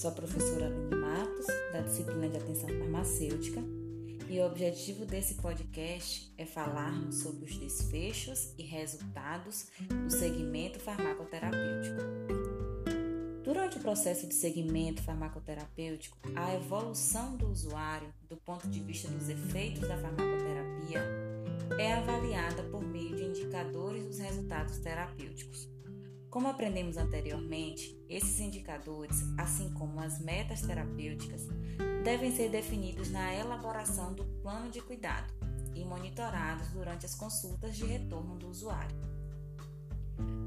Sou a professora Aline Matos, da disciplina de Atenção Farmacêutica, e o objetivo desse podcast é falarmos sobre os desfechos e resultados do segmento farmacoterapêutico. Durante o processo de segmento farmacoterapêutico, a evolução do usuário, do ponto de vista dos efeitos da farmacoterapia, é avaliada por meio de indicadores dos resultados terapêuticos. Como aprendemos anteriormente, esses indicadores, assim como as metas terapêuticas, devem ser definidos na elaboração do plano de cuidado e monitorados durante as consultas de retorno do usuário.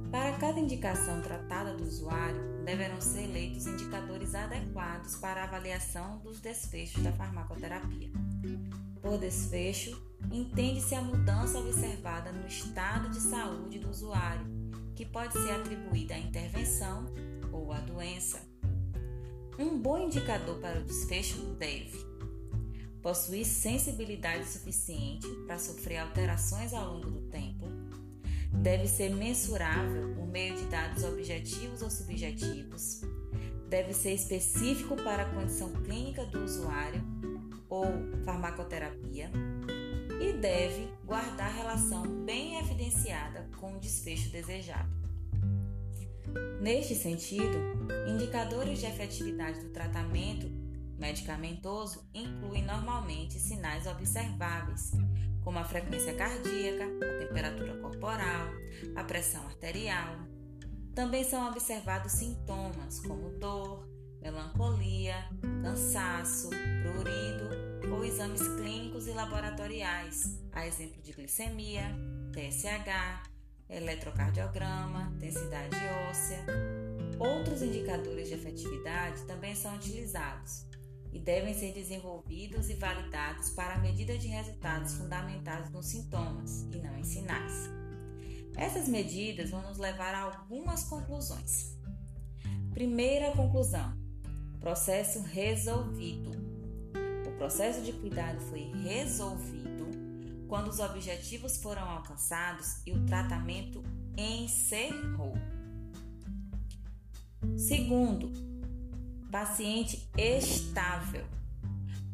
Para cada indicação tratada do usuário, deverão ser eleitos indicadores adequados para avaliação dos desfechos da farmacoterapia. Por desfecho, entende-se a mudança observada no estado de saúde do usuário que pode ser atribuída à intervenção ou à doença. Um bom indicador para o desfecho deve possuir sensibilidade suficiente para sofrer alterações ao longo do tempo, deve ser mensurável por meio de dados objetivos ou subjetivos, deve ser específico para a condição clínica do usuário ou farmacoterapia deve guardar relação bem evidenciada com o desfecho desejado. Neste sentido, indicadores de efetividade do tratamento medicamentoso incluem normalmente sinais observáveis, como a frequência cardíaca, a temperatura corporal, a pressão arterial. Também são observados sintomas como dor, melancolia, cansaço, prurido ou exames clínicos e laboratoriais, a exemplo de glicemia, TSH, eletrocardiograma, densidade óssea. Outros indicadores de efetividade também são utilizados e devem ser desenvolvidos e validados para a medida de resultados fundamentados nos sintomas e não em sinais. Essas medidas vão nos levar a algumas conclusões. Primeira conclusão: processo resolvido processo de cuidado foi resolvido quando os objetivos foram alcançados e o tratamento encerrou. Segundo, paciente estável.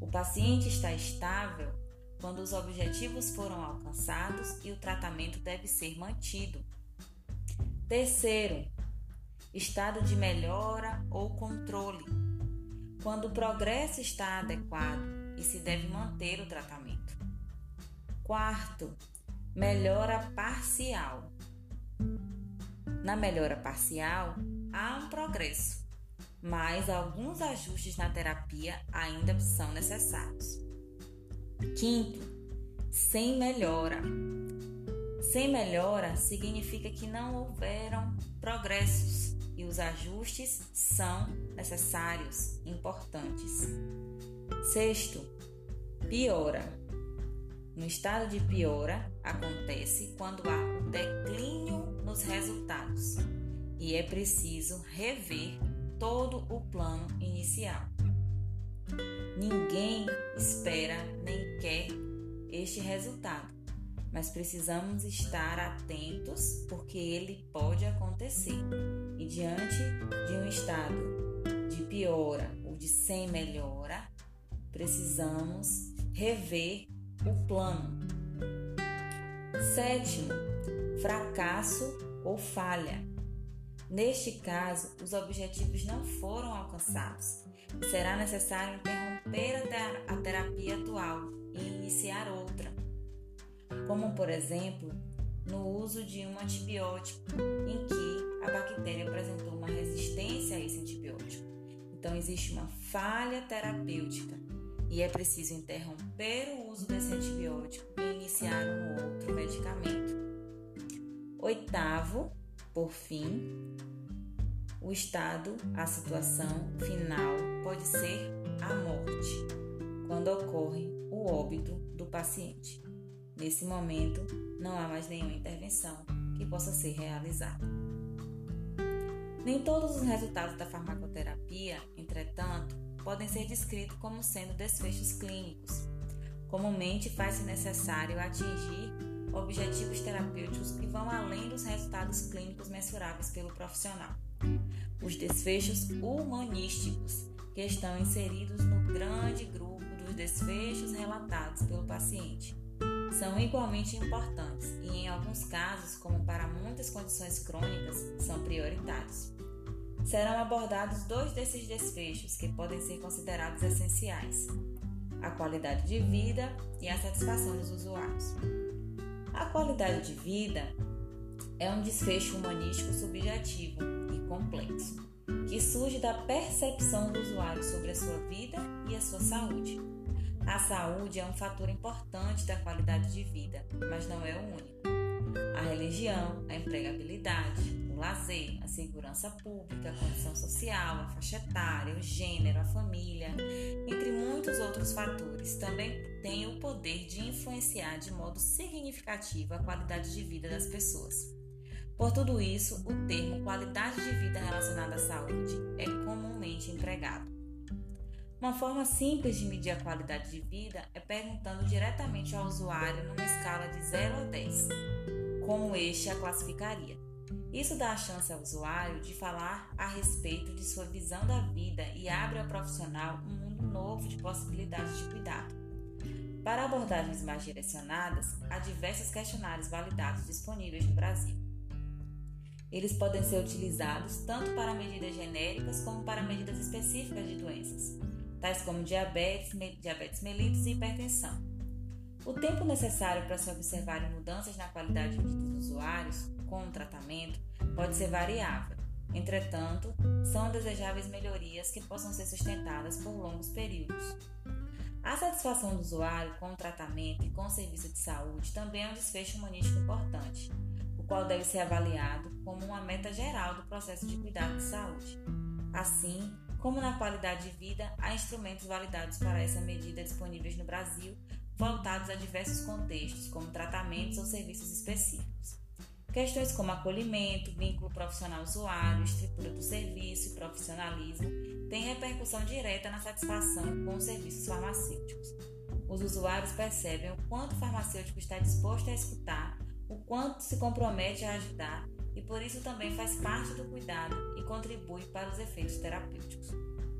O paciente está estável quando os objetivos foram alcançados e o tratamento deve ser mantido. Terceiro, estado de melhora ou controle. Quando o progresso está adequado e se deve manter o tratamento. Quarto, melhora parcial. Na melhora parcial, há um progresso, mas alguns ajustes na terapia ainda são necessários. Quinto, sem melhora. Sem melhora significa que não houveram progressos e os ajustes são necessários, importantes. Sexto, piora. No estado de piora acontece quando há o declínio nos resultados e é preciso rever todo o plano inicial. Ninguém espera nem quer este resultado, mas precisamos estar atentos porque ele pode acontecer. E diante de um estado de piora ou de sem melhora, precisamos rever o plano. Sétimo, fracasso ou falha. Neste caso, os objetivos não foram alcançados. Será necessário interromper a terapia atual e iniciar outra, como por exemplo, no uso de um antibiótico em que a bactéria apresentou uma resistência a esse antibiótico. Então, existe uma falha terapêutica e é preciso interromper o uso desse antibiótico e iniciar um outro medicamento. Oitavo, por fim, o estado, a situação final pode ser a morte, quando ocorre o óbito do paciente. Nesse momento, não há mais nenhuma intervenção que possa ser realizada. Nem todos os resultados da farmacoterapia, entretanto, podem ser descritos como sendo desfechos clínicos. Comumente faz-se necessário atingir objetivos terapêuticos que vão além dos resultados clínicos mensuráveis pelo profissional. Os desfechos humanísticos que estão inseridos no grande grupo dos desfechos relatados pelo paciente. São igualmente importantes e, em alguns casos, como para muitas condições crônicas, são prioritários. Serão abordados dois desses desfechos que podem ser considerados essenciais: a qualidade de vida e a satisfação dos usuários. A qualidade de vida é um desfecho humanístico subjetivo e complexo, que surge da percepção do usuário sobre a sua vida e a sua saúde. A saúde é um fator importante da qualidade de vida, mas não é o único. A religião, a empregabilidade, lazer, a segurança pública, a condição social, a faixa etária, o gênero, a família, entre muitos outros fatores, também têm o poder de influenciar de modo significativo a qualidade de vida das pessoas. Por tudo isso, o termo qualidade de vida relacionada à saúde é comumente empregado. Uma forma simples de medir a qualidade de vida é perguntando diretamente ao usuário numa escala de 0 a 10, como este a classificaria. Isso dá a chance ao usuário de falar a respeito de sua visão da vida e abre ao profissional um mundo novo de possibilidades de cuidado. Para abordagens mais direcionadas, há diversos questionários validados disponíveis no Brasil. Eles podem ser utilizados tanto para medidas genéricas como para medidas específicas de doenças, tais como diabetes, diabetes mellitus e hipertensão. O tempo necessário para se observarem mudanças na qualidade de vida dos usuários com o tratamento pode ser variável. Entretanto, são desejáveis melhorias que possam ser sustentadas por longos períodos. A satisfação do usuário com o tratamento e com o serviço de saúde também é um desfecho humanístico importante, o qual deve ser avaliado como uma meta geral do processo de cuidado de saúde. Assim, como na qualidade de vida, há instrumentos validados para essa medida disponíveis no Brasil, voltados a diversos contextos, como tratamentos ou serviços específicos. Questões como acolhimento, vínculo profissional-usuário, estrutura do serviço e profissionalismo têm repercussão direta na satisfação com os serviços farmacêuticos. Os usuários percebem o quanto o farmacêutico está disposto a escutar, o quanto se compromete a ajudar e por isso também faz parte do cuidado e contribui para os efeitos terapêuticos.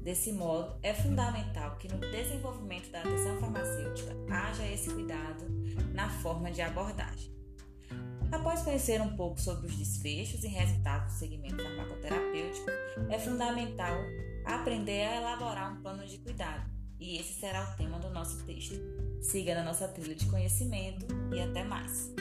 Desse modo, é fundamental que no desenvolvimento da atenção farmacêutica haja esse cuidado na forma de abordagem. Após conhecer um pouco sobre os desfechos e resultados do segmento farmacoterapêutico, é fundamental aprender a elaborar um plano de cuidado, e esse será o tema do nosso texto. Siga na nossa trilha de conhecimento e até mais!